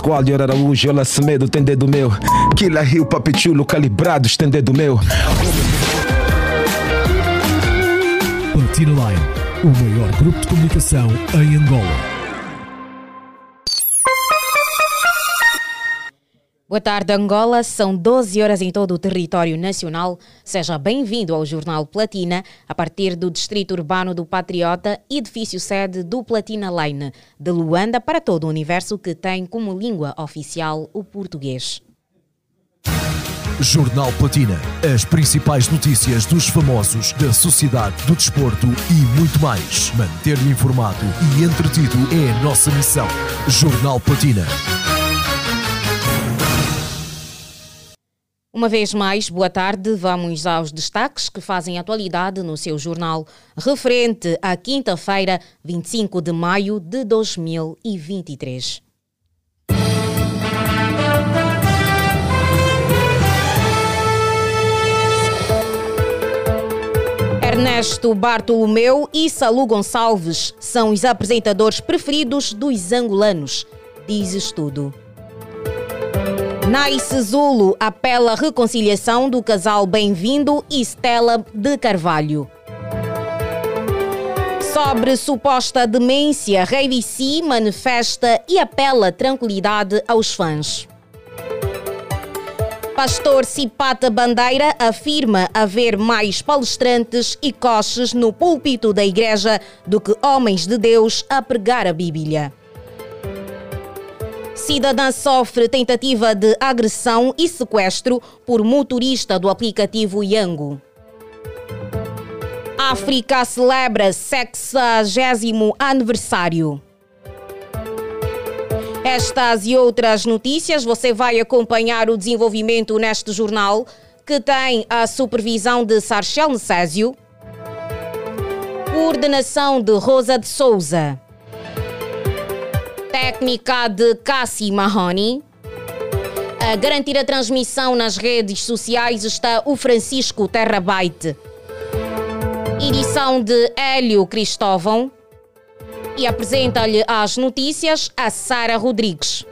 Pascoal, Araújo, Yola Semedo, tem dedo meu. Kila Rio, Papichulo, calibrados, tem dedo meu. Platina Line, o maior grupo de comunicação em Angola. Boa tarde, Angola. São 12 horas em todo o território nacional. Seja bem-vindo ao Jornal Platina, a partir do Distrito Urbano do Patriota, edifício sede do Platina Line, de Luanda para todo o universo que tem como língua oficial o português. Jornal Platina. As principais notícias dos famosos, da sociedade, do desporto e muito mais. Manter-lhe informado e entretido é a nossa missão. Jornal Platina. Uma vez mais, boa tarde. Vamos aos destaques que fazem atualidade no seu jornal, referente à quinta-feira, 25 de maio de 2023. Ernesto Bartolomeu e Salu Gonçalves são os apresentadores preferidos dos angolanos, diz estudo. Nice Zulu apela à reconciliação do casal Bem-vindo e Stella de Carvalho. Sobre suposta demência, Rei VC manifesta e apela tranquilidade aos fãs. Pastor Cipata Bandeira afirma haver mais palestrantes e coches no púlpito da igreja do que homens de Deus a pregar a Bíblia. Cidadã sofre tentativa de agressão e sequestro por motorista do aplicativo Yango. África celebra 60 aniversário. Estas e outras notícias você vai acompanhar o desenvolvimento neste jornal que tem a supervisão de Sarchel Necésio, coordenação de Rosa de Souza técnica de Cassie Mahoney. A garantir a transmissão nas redes sociais está o Francisco Terrabyte. Edição de Hélio Cristóvão. E apresenta-lhe as notícias a Sara Rodrigues.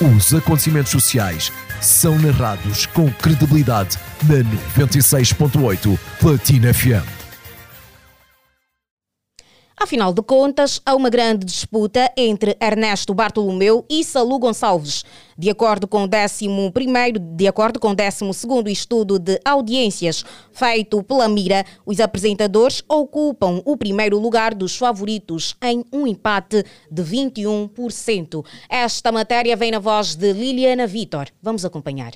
Os acontecimentos sociais são narrados com credibilidade na 96.8 Platina FM. Afinal de contas, há uma grande disputa entre Ernesto Bartolomeu e Salu Gonçalves. De acordo com o 11 de acordo com o 12 estudo de audiências feito pela Mira, os apresentadores ocupam o primeiro lugar dos favoritos em um empate de 21%. Esta matéria vem na voz de Liliana Vitor. Vamos acompanhar.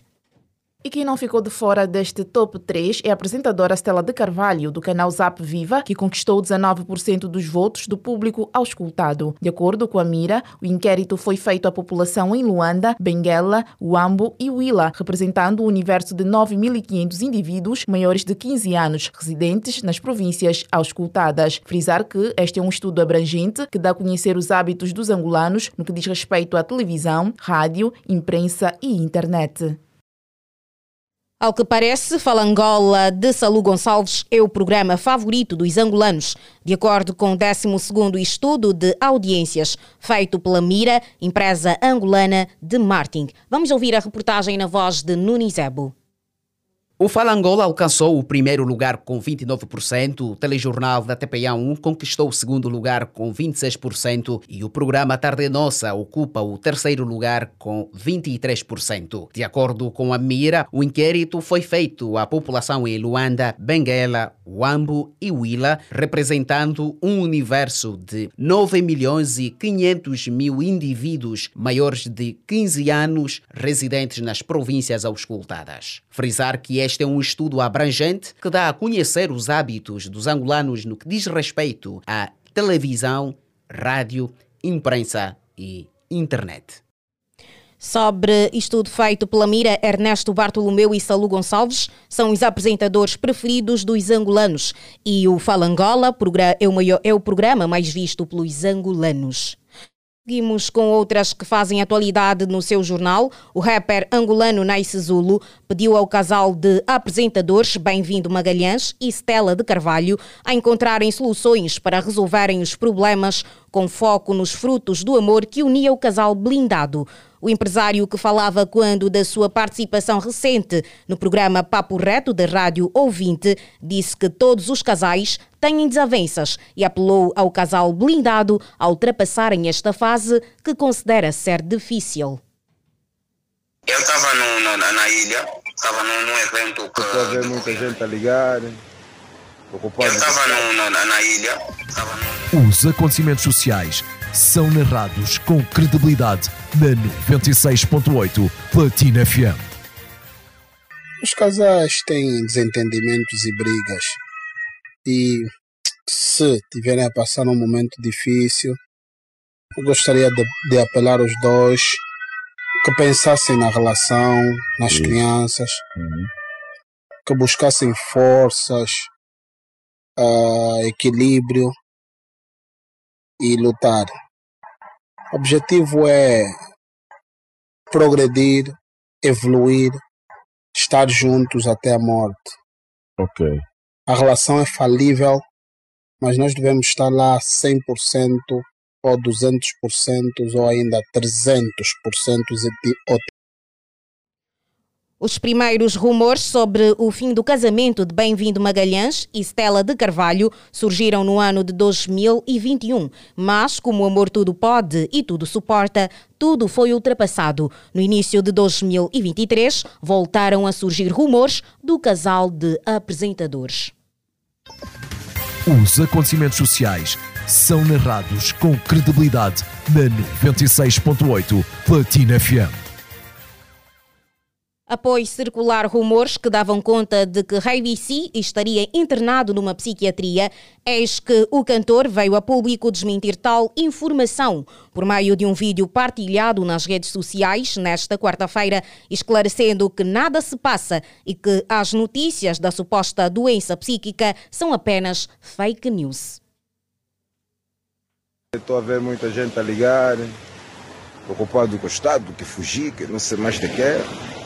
E quem não ficou de fora deste top 3 é a apresentadora Stella de Carvalho, do canal Zap Viva, que conquistou 19% dos votos do público auscultado. De acordo com a Mira, o inquérito foi feito à população em Luanda, Benguela, Uambo e Huila, representando um universo de 9.500 indivíduos maiores de 15 anos, residentes nas províncias auscultadas. Frisar que este é um estudo abrangente que dá a conhecer os hábitos dos angolanos no que diz respeito à televisão, rádio, imprensa e internet. Ao que parece, Falangola de Salu Gonçalves é o programa favorito dos angolanos, de acordo com o 12º estudo de audiências feito pela Mira, empresa angolana de marketing. Vamos ouvir a reportagem na voz de Nunes Ebo. O Fala Angola alcançou o primeiro lugar com 29%, o telejornal da TPA1 conquistou o segundo lugar com 26% e o programa Tarde Nossa ocupa o terceiro lugar com 23%. De acordo com a Mira, o inquérito foi feito à população em Luanda, Benguela, Wambo e Huila, representando um universo de 9 milhões e 500 mil indivíduos maiores de 15 anos residentes nas províncias auscultadas. Frisar que este este é um estudo abrangente que dá a conhecer os hábitos dos angolanos no que diz respeito à televisão, rádio, imprensa e internet. Sobre estudo feito pela Mira, Ernesto Bartolomeu e Salu Gonçalves são os apresentadores preferidos dos angolanos e o Fala Angola é o, maior, é o programa mais visto pelos angolanos. Seguimos com outras que fazem atualidade no seu jornal. O rapper angolano Nice Zulu pediu ao casal de apresentadores Bem-vindo Magalhães e Stella de Carvalho a encontrarem soluções para resolverem os problemas com foco nos frutos do amor que unia o casal blindado. O empresário que falava quando da sua participação recente no programa Papo Reto da Rádio Ouvinte disse que todos os casais têm desavenças e apelou ao casal blindado a ultrapassarem esta fase que considera ser difícil. Eu estava na ilha, estava num, num, evento que. Estou a ver muita gente a ligar. Ocupado eu estava na ilha. No... Os acontecimentos sociais são narrados com credibilidade na 96.8 Platina FM. Os casais têm desentendimentos e brigas. E se tiverem a passar um momento difícil, eu gostaria de, de apelar aos dois que pensassem na relação, nas crianças, uhum. que buscassem forças, uh, equilíbrio e lutar. O objetivo é progredir, evoluir, estar juntos até a morte. Ok. A relação é falível, mas nós devemos estar lá 100% ou 200% ou ainda 300% os primeiros rumores sobre o fim do casamento de Bem-vindo Magalhães e Stella de Carvalho surgiram no ano de 2021, mas como o amor tudo pode e tudo suporta, tudo foi ultrapassado. No início de 2023, voltaram a surgir rumores do casal de apresentadores. Os acontecimentos sociais são narrados com credibilidade na 96.8 Platina FM. Após circular rumores que davam conta de que Ray BC estaria internado numa psiquiatria, eis que o cantor veio a público desmentir tal informação por meio de um vídeo partilhado nas redes sociais nesta quarta-feira, esclarecendo que nada se passa e que as notícias da suposta doença psíquica são apenas fake news. Estou a ver muita gente a ligar, preocupado com o Estado, que fugir, que não sei mais de que.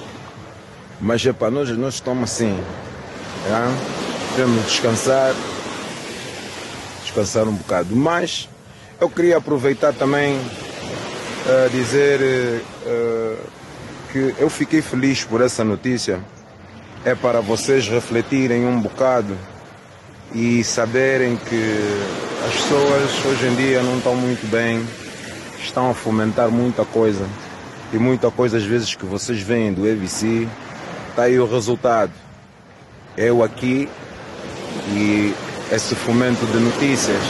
Mas é para nós, nós estamos assim. É? Temos descansar, descansar um bocado. Mas eu queria aproveitar também uh, dizer uh, que eu fiquei feliz por essa notícia. É para vocês refletirem um bocado e saberem que as pessoas hoje em dia não estão muito bem, estão a fomentar muita coisa. E muita coisa às vezes que vocês veem do EVC Está aí o resultado. Eu aqui e esse fomento de notícias.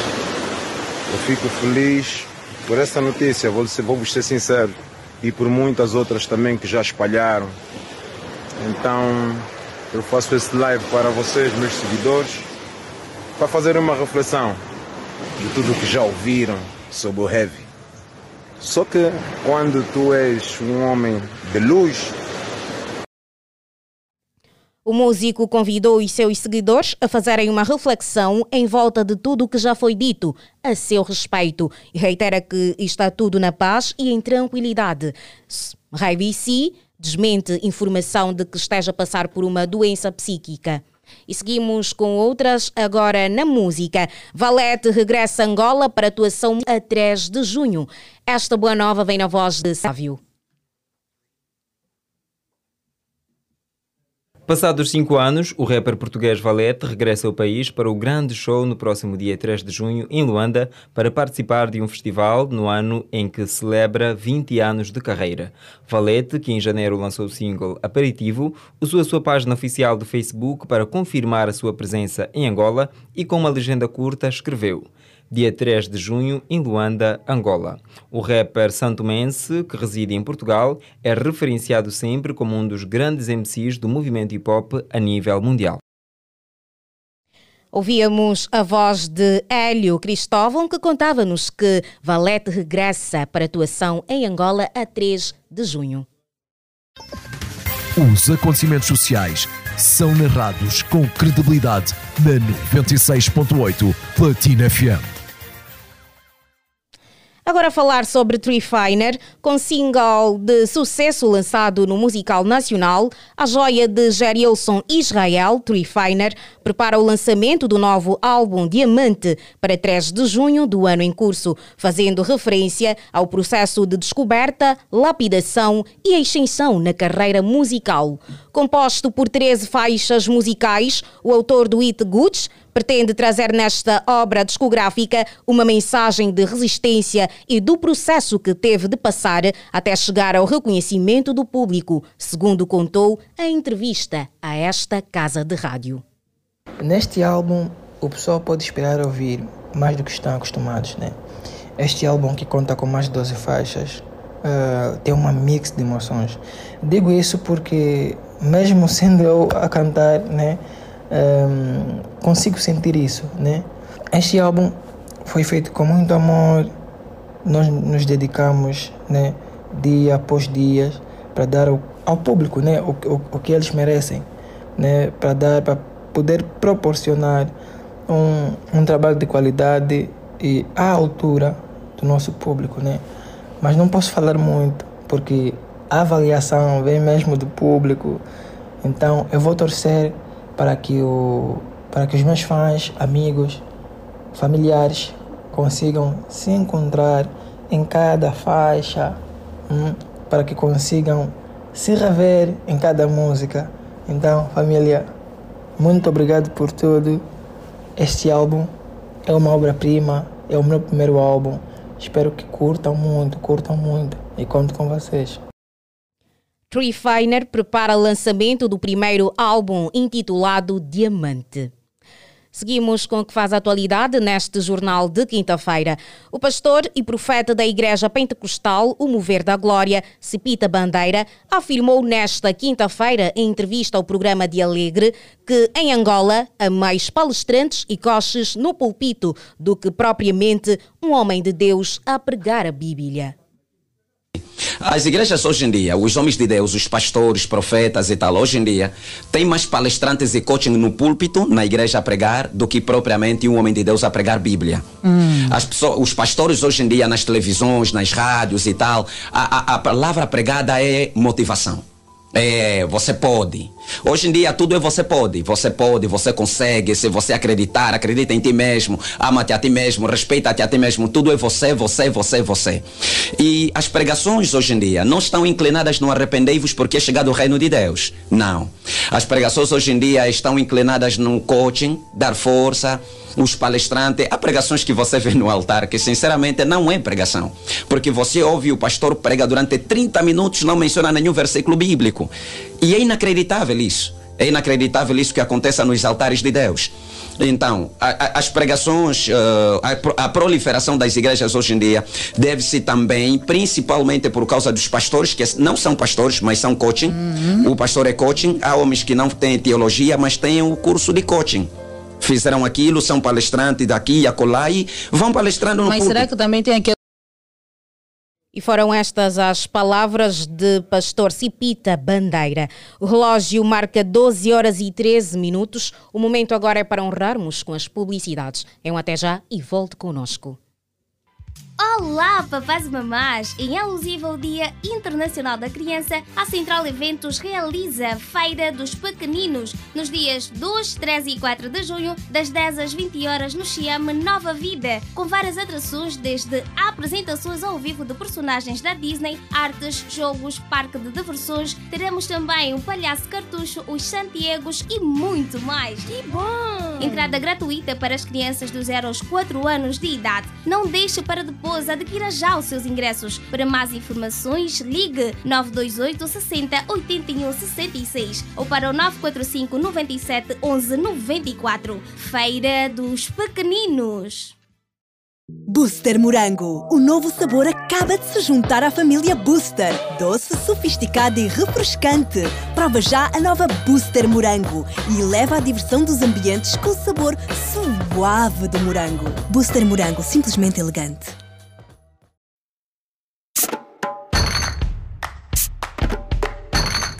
Eu fico feliz por essa notícia, vou, vou ser sincero, e por muitas outras também que já espalharam. Então, eu faço esse live para vocês, meus seguidores, para fazer uma reflexão de tudo que já ouviram sobre o heavy. Só que quando tu és um homem de luz, o músico convidou os seus seguidores a fazerem uma reflexão em volta de tudo o que já foi dito a seu respeito e reitera que está tudo na paz e em tranquilidade. Rai BC desmente informação de que esteja a passar por uma doença psíquica. E seguimos com outras agora na música. Valete regressa a Angola para atuação a 3 de junho. Esta boa nova vem na voz de Sávio. Passados cinco anos, o rapper português Valete regressa ao país para o grande show no próximo dia 3 de junho em Luanda para participar de um festival no ano em que celebra 20 anos de carreira. Valete, que em janeiro lançou o single Aperitivo, usou a sua página oficial do Facebook para confirmar a sua presença em Angola e com uma legenda curta escreveu dia 3 de junho, em Luanda, Angola. O rapper santomense, que reside em Portugal, é referenciado sempre como um dos grandes MCs do movimento hip hop a nível mundial. Ouvíamos a voz de Hélio Cristóvão, que contava-nos que Valete regressa para atuação em Angola a 3 de junho. Os acontecimentos sociais são narrados com credibilidade na 96.8 Platina FM. Agora a falar sobre Tree Finer, com single de sucesso lançado no musical nacional, a joia de Gerilson Israel, Tree Finer, prepara o lançamento do novo álbum Diamante para 3 de junho do ano em curso, fazendo referência ao processo de descoberta, lapidação e extensão na carreira musical. Composto por 13 faixas musicais, o autor do It Goods pretende trazer nesta obra discográfica uma mensagem de resistência e do processo que teve de passar até chegar ao reconhecimento do público, segundo contou em entrevista a esta casa de rádio. Neste álbum, o pessoal pode esperar ouvir mais do que estão acostumados, né? Este álbum que conta com mais de 12 faixas uh, tem uma mix de emoções. Digo isso porque mesmo sendo eu a cantar, né? Um, consigo sentir isso, né? Este álbum foi feito com muito amor, nós nos dedicamos, né, dia após dia, para dar ao, ao, público, né, o, o, o que eles merecem, né, para dar, para poder proporcionar um, um trabalho de qualidade e à altura do nosso público, né? Mas não posso falar muito, porque a avaliação vem mesmo do público. Então eu vou torcer para que, o, para que os meus fãs, amigos, familiares consigam se encontrar em cada faixa, hum, para que consigam se rever em cada música. Então, família, muito obrigado por tudo. Este álbum é uma obra-prima, é o meu primeiro álbum. Espero que curtam muito, curtam muito e conto com vocês. Tree prepara lançamento do primeiro álbum intitulado Diamante. Seguimos com o que faz a atualidade neste jornal de quinta-feira. O pastor e profeta da Igreja Pentecostal, o Mover da Glória, Cepita Bandeira, afirmou nesta quinta-feira, em entrevista ao programa de Alegre, que em Angola há mais palestrantes e coches no púlpito do que propriamente um homem de Deus a pregar a Bíblia. As igrejas hoje em dia, os homens de Deus, os pastores, profetas e tal, hoje em dia, têm mais palestrantes e coaching no púlpito, na igreja a pregar, do que propriamente um homem de Deus a pregar Bíblia. Hum. As pessoas, os pastores hoje em dia, nas televisões, nas rádios e tal, a, a, a palavra pregada é motivação. É, você pode. Hoje em dia tudo é você pode. Você pode, você consegue. Se você acreditar, acredita em ti mesmo, ama-te a ti mesmo, respeita-te a ti mesmo. Tudo é você, você, você, você. E as pregações hoje em dia não estão inclinadas no arrependei-vos porque é chegado o reino de Deus. Não. As pregações hoje em dia estão inclinadas no coaching, dar força, os palestrantes, há pregações que você vê no altar que sinceramente não é pregação. Porque você ouve o pastor prega durante 30 minutos, não menciona nenhum versículo bíblico. E é inacreditável isso. É inacreditável isso que aconteça nos altares de Deus. Então, a, a, as pregações, uh, a, a, proliferação das igrejas hoje em dia deve-se também, principalmente por causa dos pastores, que não são pastores, mas são coaching. Uhum. O pastor é coaching. Há homens que não têm teologia, mas têm o curso de coaching fizeram aquilo, são palestrantes daqui e acolá e vão palestrando no Mas público. será que também tem aquele e foram estas as palavras de pastor Cipita Bandeira. O relógio marca 12 horas e 13 minutos. O momento agora é para honrarmos com as publicidades. É um até já e volte conosco. Olá, papás e mamás! Em alusivo ao Dia Internacional da Criança, a Central Eventos realiza a Feira dos Pequeninos nos dias 2, 3 e 4 de junho, das 10 às 20 horas no Chiame Nova Vida, com várias atrações desde apresentações ao vivo de personagens da Disney, artes, jogos, parque de diversões. Teremos também o Palhaço Cartucho, os Santiagos e muito mais. Que bom! Entrada gratuita para as crianças dos 0 aos 4 anos de idade. Não deixe para depois Raposa adquira já os seus ingressos. Para mais informações, ligue 928 60 81 66 ou para o 945 97 11 94. Feira dos Pequeninos. Booster Morango. O novo sabor acaba de se juntar à família Booster. Doce, sofisticado e refrescante. Prova já a nova Booster Morango e leva a diversão dos ambientes com o sabor suave do morango. Booster Morango, simplesmente elegante.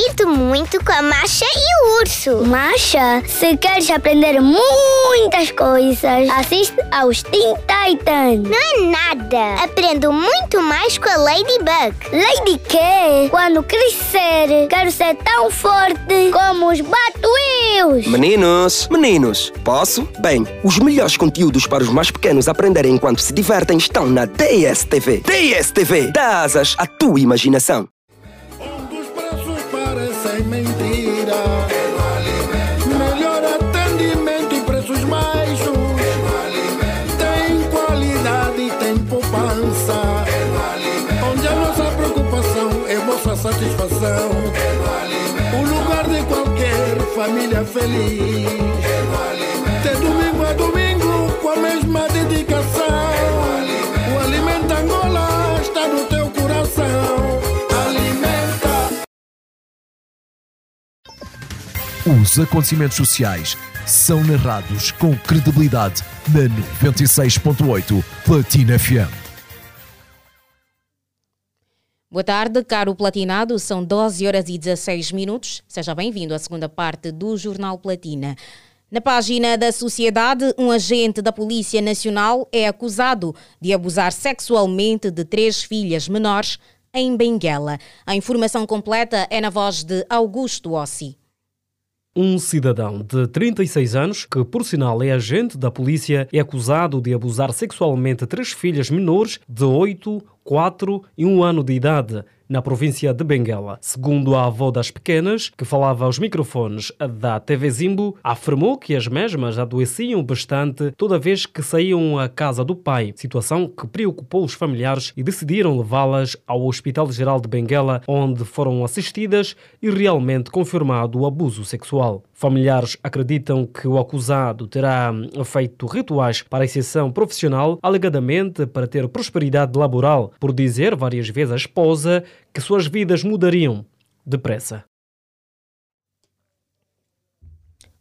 Divirto muito com a Masha e o Urso. Masha, se queres aprender muitas coisas, assiste aos Teen Titans. Não é nada. Aprendo muito mais com a Ladybug. Lady quê? Quando crescer, quero ser tão forte como os Batwheels. Meninos, meninos, posso? Bem, os melhores conteúdos para os mais pequenos aprenderem enquanto se divertem estão na DSTV. DSTV, dá asas à tua imaginação. Família feliz. De domingo a domingo com a mesma dedicação. O Alimenta Angola está no teu coração. Alimenta. Os acontecimentos sociais são narrados com credibilidade na 96.8 Platina FM. Boa tarde, caro platinado. São 12 horas e 16 minutos. Seja bem-vindo à segunda parte do Jornal Platina. Na página da Sociedade, um agente da Polícia Nacional é acusado de abusar sexualmente de três filhas menores em Benguela. A informação completa é na voz de Augusto Ossi. Um cidadão de 36 anos, que por sinal é agente da polícia, é acusado de abusar sexualmente três filhas menores de 8, 4 e 1 ano de idade na província de Benguela. Segundo a avó das pequenas, que falava aos microfones da TV Zimbo, afirmou que as mesmas adoeciam bastante toda vez que saíam à casa do pai, situação que preocupou os familiares e decidiram levá-las ao Hospital Geral de Benguela, onde foram assistidas e realmente confirmado o abuso sexual. Familiares acreditam que o acusado terá feito rituais para a exceção profissional, alegadamente para ter prosperidade laboral, por dizer várias vezes à esposa que suas vidas mudariam depressa.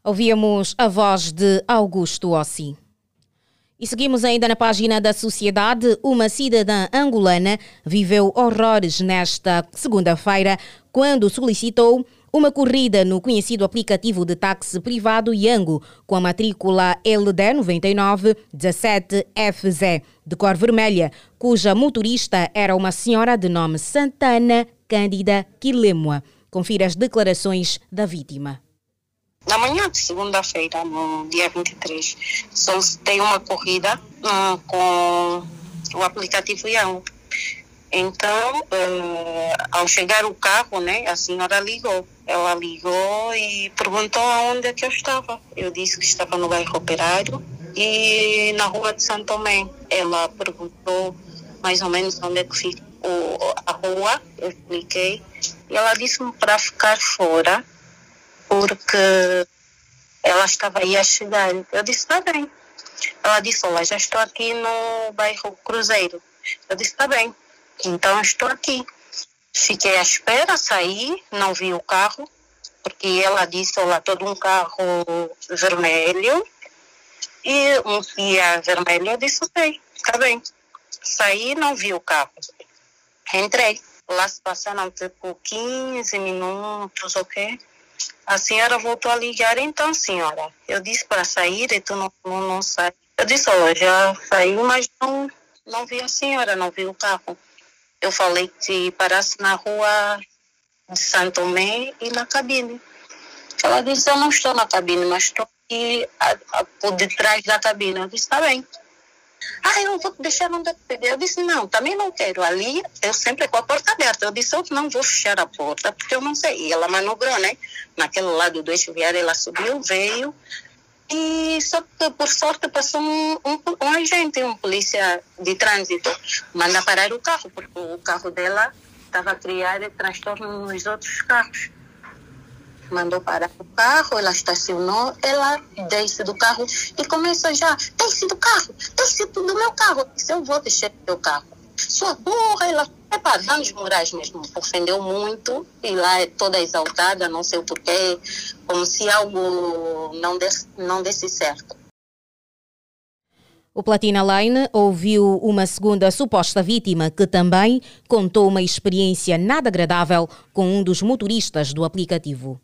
Ouvíamos a voz de Augusto Ossi. E seguimos ainda na página da Sociedade. Uma cidadã angolana viveu horrores nesta segunda-feira quando solicitou uma corrida no conhecido aplicativo de táxi privado Yango com a matrícula LD 9917FZ de cor vermelha, cuja motorista era uma senhora de nome Santana Cândida Quilemoa. Confira as declarações da vítima. Na manhã de segunda-feira, no dia 23, solicitei uma corrida hum, com o aplicativo Yango. Então, eh, ao chegar o carro, né, a senhora ligou. Ela ligou e perguntou aonde é que eu estava. Eu disse que estava no bairro Operário e na rua de Santo Tomé. Ela perguntou mais ou menos onde é que fica o, a rua. Eu expliquei. E ela disse-me para ficar fora porque ela estava aí a chegar. Eu disse, está bem. Ela disse, olha, já estou aqui no bairro Cruzeiro. Eu disse, está bem. Então estou aqui. Fiquei à espera, saí, não vi o carro, porque ela disse, olha, todo um carro vermelho e um guia vermelho. Eu disse, ok, está bem. Saí, não vi o carro. Entrei. Lá se passaram tipo 15 minutos, ok? A senhora voltou a ligar, então, senhora. Eu disse para sair e tu não, não, não sai. Eu disse, olha, já saiu, mas não, não vi a senhora, não vi o carro. Eu falei que parasse na rua de Santo Tomé e na cabine. Ela disse, eu não estou na cabine, mas estou aqui a, a, por detrás da cabine. Eu disse, está bem. Ah, eu vou deixar onde eu disse, não, também não quero. Ali, eu sempre com a porta aberta. Eu disse, eu não vou fechar a porta, porque eu não sei. E ela manobrou, né? Naquele lado do eixo viário, ela subiu, veio. E só que, por sorte, passou um, um, um agente, um polícia de trânsito. Manda parar o carro, porque o carro dela estava a criar transtorno nos outros carros. mandou parar o carro, ela estacionou, ela desce do carro e começa já, desce do carro, desce do meu carro. Se eu vou do teu carro. Sua burra, ela é para danos morais mesmo. Ofendeu muito e lá é toda exaltada, não sei o porquê, como se algo não desse, não desse certo. O Platina Line ouviu uma segunda suposta vítima que também contou uma experiência nada agradável com um dos motoristas do aplicativo.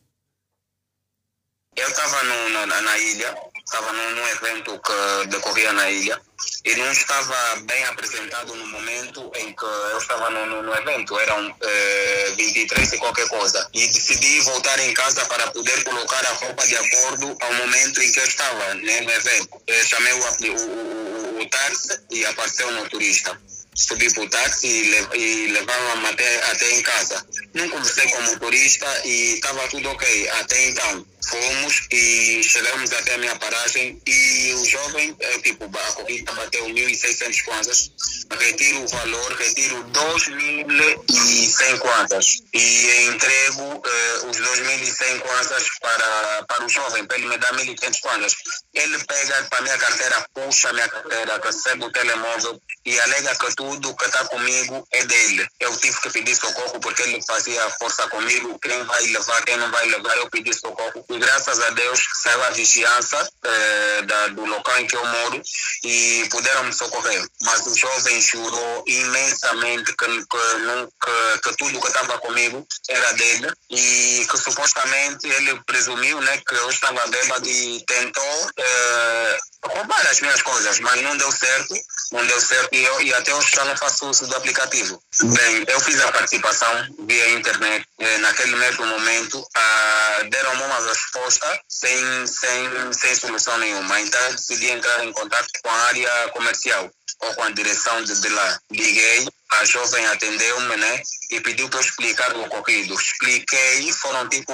Eu estava na, na ilha, estava num, num, evento que decorria na ilha e não estava bem apresentado no momento em que eu estava no, no, no evento, eram eh, 23 e qualquer coisa. E decidi voltar em casa para poder colocar a roupa de acordo ao momento em que eu estava né, no evento. Eu chamei o, o, o, o táxi e apareceu o motorista subi para o táxi e levaram até, até em casa. Não conversei com o motorista e estava tudo ok. Até então, fomos e chegamos até a minha paragem e o jovem, é, tipo, a corrida bateu 1.600 kwanzas, retiro o valor, retiro 2.100 kwanzas e entrego eh, os 2.100 kwanzas para, para o jovem, para ele me dar 1.500 kwanzas. Ele pega para a minha carteira, puxa a minha carteira, recebe o telemóvel e alega que tudo que está comigo é dele. Eu tive que pedir socorro porque ele fazia força comigo, quem vai levar, quem não vai levar, eu pedi socorro. E graças a Deus saiu a vigiança eh, da, do local em que eu moro e puderam me socorrer. Mas o jovem jurou imensamente que, que, que tudo que estava comigo era dele e que supostamente ele presumiu né, que eu estava bêbado e tentou eh, roubar as minhas coisas, mas não deu certo, não deu certo e, eu, e até hoje já não faço uso do aplicativo. Bem, eu fiz a participação via internet, eh, naquele mesmo momento ah, deram-me uma resposta sem, sem, sem solução nenhuma, então decidi entrar em contato com a área comercial ou com a direção de, de lá. Liguei, a jovem atendeu-me, né, e pediu para eu explicar o ocorrido. Expliquei, foram tipo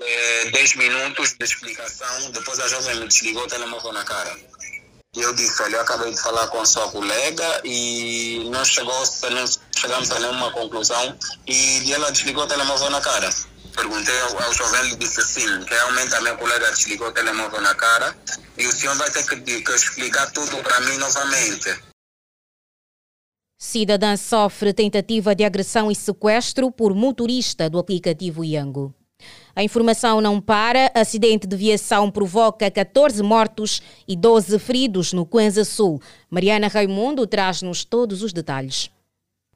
eh, 10 minutos de explicação, depois a jovem me desligou o telemóvel na cara. E eu disse, olha, eu acabei de falar com sua colega e não, chegou, não chegamos a nenhuma conclusão e ela desligou o telemóvel na cara. Perguntei ao, ao jovem, ele disse sim, realmente a minha colega desligou o telemóvel na cara e o senhor vai ter que, que explicar tudo para mim novamente. Cidadã sofre tentativa de agressão e sequestro por motorista do aplicativo Yango. A informação não para. Acidente de viação provoca 14 mortos e 12 feridos no Coenza Sul. Mariana Raimundo traz-nos todos os detalhes.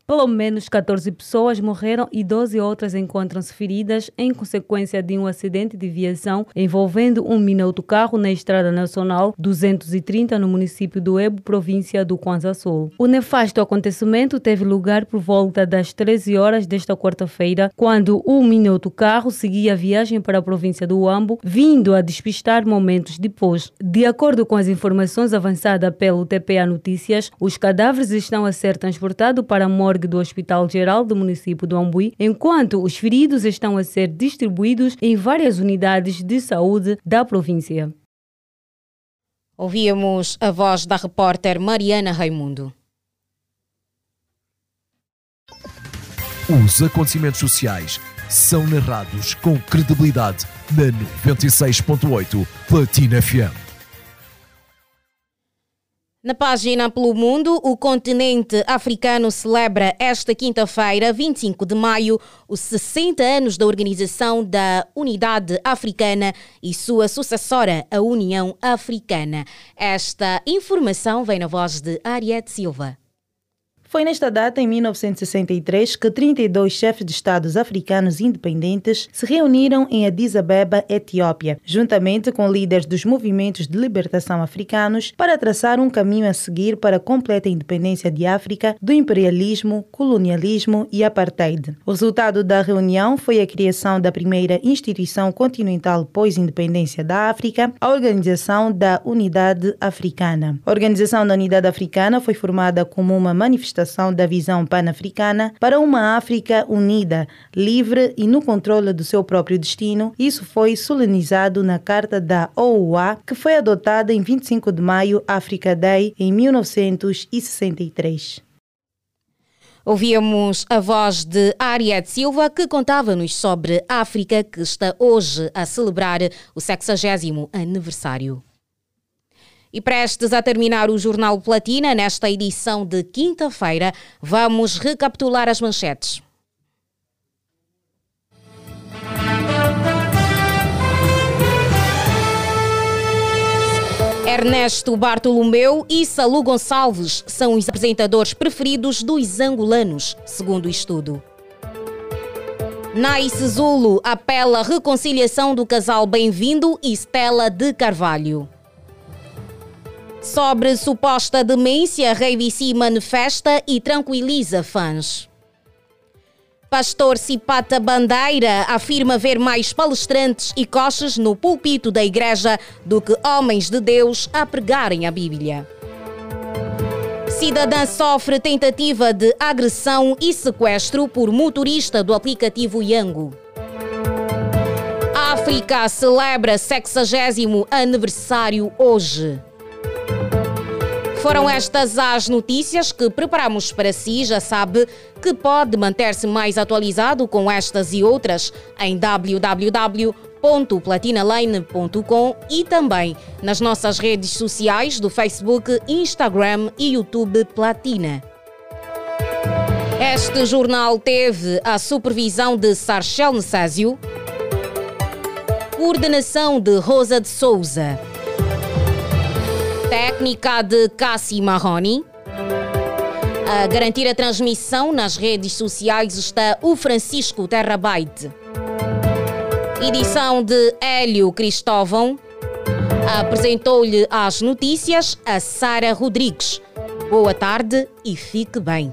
Pelo menos 14 pessoas morreram e 12 outras encontram-se feridas em consequência de um acidente de viação envolvendo um mini-autocarro na Estrada Nacional 230 no município do Ebo, província do Kwanza Sul. O nefasto acontecimento teve lugar por volta das 13 horas desta quarta-feira, quando o mini-autocarro seguia a viagem para a província do Ambo, vindo a despistar momentos depois. De acordo com as informações avançadas pelo TPA Notícias, os cadáveres estão a ser transportados para a morte morgue do Hospital Geral do município do Ambuí, enquanto os feridos estão a ser distribuídos em várias unidades de saúde da província. Ouvíamos a voz da repórter Mariana Raimundo. Os acontecimentos sociais são narrados com credibilidade na 96.8 Platina FM. Na página pelo mundo, o continente africano celebra esta quinta-feira, 25 de maio, os 60 anos da Organização da Unidade Africana e sua sucessora, a União Africana. Esta informação vem na voz de Ariete Silva. Foi nesta data, em 1963, que 32 chefes de Estados africanos independentes se reuniram em Addis Abeba, Etiópia, juntamente com líderes dos movimentos de libertação africanos, para traçar um caminho a seguir para a completa independência de África do imperialismo, colonialismo e apartheid. O resultado da reunião foi a criação da primeira instituição continental pós-independência da África, a Organização da Unidade Africana. A Organização da Unidade Africana foi formada como uma manifestação da visão pan-africana para uma África unida, livre e no controle do seu próprio destino. Isso foi solenizado na Carta da OUA, que foi adotada em 25 de maio, Africa Day, em 1963. Ouvíamos a voz de Ariete Silva, que contava-nos sobre a África, que está hoje a celebrar o 60 aniversário. E prestes a terminar o Jornal Platina, nesta edição de quinta-feira, vamos recapitular as manchetes. Ernesto Bartolomeu e Salu Gonçalves são os apresentadores preferidos dos angolanos, segundo o estudo. Nice Zulu apela à reconciliação do casal Bem-vindo e Stella de Carvalho. Sobre suposta demência, Rei Vici manifesta e tranquiliza fãs. Pastor Cipata Bandeira afirma ver mais palestrantes e coches no púlpito da igreja do que homens de Deus a pregarem a Bíblia. Cidadã sofre tentativa de agressão e sequestro por motorista do aplicativo Yango. África celebra 60 aniversário hoje. Foram estas as notícias que preparamos para si. Já sabe que pode manter-se mais atualizado com estas e outras em www.platinaline.com e também nas nossas redes sociais do Facebook, Instagram e YouTube Platina. Este jornal teve a supervisão de Sarchel Necésio, coordenação de Rosa de Souza técnica de Cassi Marroni. A garantir a transmissão nas redes sociais está o Francisco Terrabyte. Edição de Hélio Cristóvão. Apresentou-lhe as notícias a Sara Rodrigues. Boa tarde e fique bem.